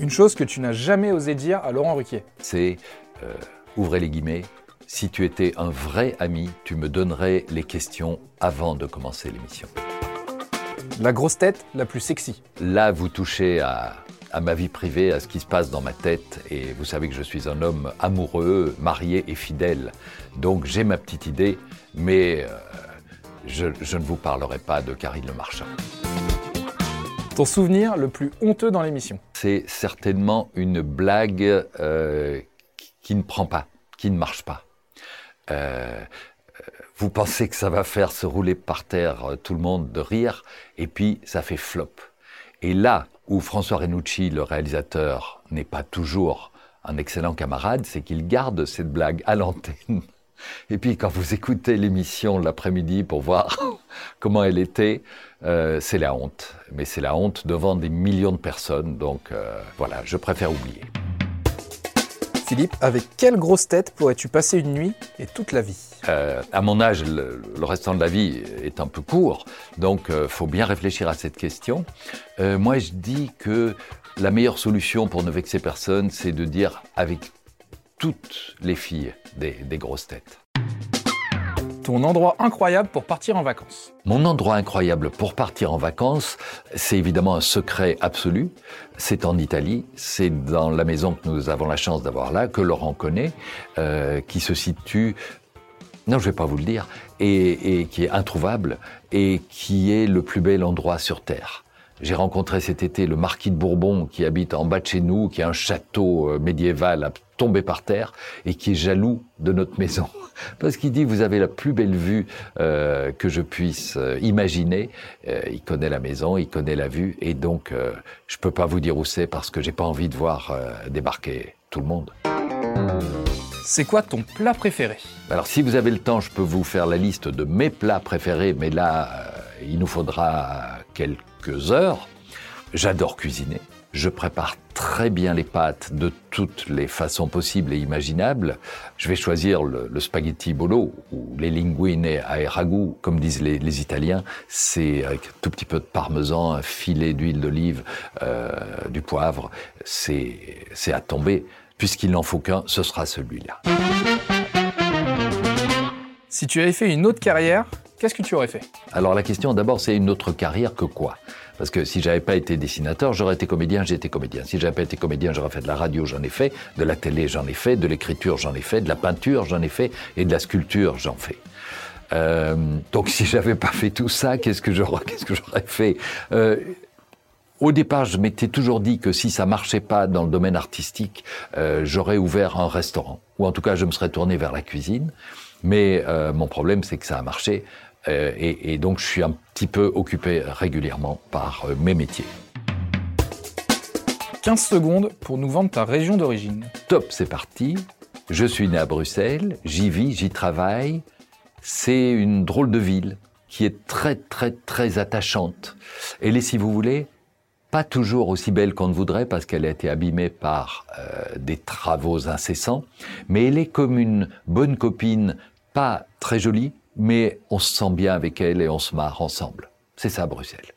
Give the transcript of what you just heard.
Une chose que tu n'as jamais osé dire à Laurent Ruquier. C'est, euh, ouvrez les guillemets, si tu étais un vrai ami, tu me donnerais les questions avant de commencer l'émission. La grosse tête la plus sexy. Là, vous touchez à, à ma vie privée, à ce qui se passe dans ma tête, et vous savez que je suis un homme amoureux, marié et fidèle. Donc j'ai ma petite idée, mais euh, je, je ne vous parlerai pas de Karine Le Marchand. Ton souvenir le plus honteux dans l'émission. C'est certainement une blague euh, qui ne prend pas, qui ne marche pas. Euh, vous pensez que ça va faire se rouler par terre euh, tout le monde de rire, et puis ça fait flop. Et là où François Renucci, le réalisateur, n'est pas toujours un excellent camarade, c'est qu'il garde cette blague à l'antenne. Et puis quand vous écoutez l'émission l'après-midi pour voir comment elle était, euh, c'est la honte. Mais c'est la honte devant des millions de personnes. Donc euh, voilà, je préfère oublier. Philippe, avec quelle grosse tête pourrais-tu passer une nuit et toute la vie? Euh, à mon âge, le, le restant de la vie est un peu court, donc euh, faut bien réfléchir à cette question. Moi, je dis que la meilleure solution pour ne vexer personne, c'est de dire avec toutes les filles des, des grosses têtes. Ton endroit incroyable pour partir en vacances. Mon endroit incroyable pour partir en vacances, c'est évidemment un secret absolu. C'est en Italie, c'est dans la maison que nous avons la chance d'avoir là, que Laurent connaît, euh, qui se situe, non je vais pas vous le dire, et, et qui est introuvable, et qui est le plus bel endroit sur Terre. J'ai rencontré cet été le marquis de Bourbon qui habite en bas de chez nous, qui a un château euh, médiéval à tomber par terre et qui est jaloux de notre maison. Parce qu'il dit, vous avez la plus belle vue euh, que je puisse euh, imaginer. Euh, il connaît la maison, il connaît la vue et donc euh, je peux pas vous dire où c'est parce que j'ai pas envie de voir débarquer tout le monde. C'est quoi ton plat préféré? Alors si vous avez le temps, je peux vous faire la liste de mes plats préférés, mais là, il nous faudra quelques heures. J'adore cuisiner. Je prépare très bien les pâtes de toutes les façons possibles et imaginables. Je vais choisir le, spaghetti bolo ou les linguine à ragout, comme disent les, Italiens. C'est avec un tout petit peu de parmesan, un filet d'huile d'olive, euh, du poivre. C'est à tomber. Puisqu'il n'en faut qu'un, ce sera celui-là. Si tu avais fait une autre carrière, qu'est-ce que tu aurais fait? Alors la question d'abord, c'est une autre carrière que quoi? Parce que si j'avais pas été dessinateur, j'aurais été comédien, j'ai été comédien. Si j'avais pas été comédien, j'aurais fait de la radio, j'en ai fait, de la télé, j'en ai fait, de l'écriture, j'en ai fait, de la peinture, j'en ai fait, et de la sculpture, j'en fais. Euh, donc si j'avais pas fait tout ça, qu'est-ce que j'aurais, qu'est-ce fait? Euh, au départ, je m'étais toujours dit que si ça marchait pas dans le domaine artistique, euh, j'aurais ouvert un restaurant, ou en tout cas, je me serais tourné vers la cuisine. Mais mon problème, c'est que ça a marché, et, et donc je suis un petit peu occupé régulièrement par euh, mes métiers. 15 secondes pour nous vendre ta région d'origine. Top, c'est parti. Je suis né à Bruxelles, j'y vis, j'y travaille. C'est une drôle de ville qui est très très très attachante. Elle est, si vous voulez, pas toujours aussi belle qu'on ne voudrait parce qu'elle a été abîmée par euh, des travaux incessants, mais elle est comme une bonne copine, pas très jolie, mais on se sent bien avec elle et on se marre ensemble. C'est ça Bruxelles.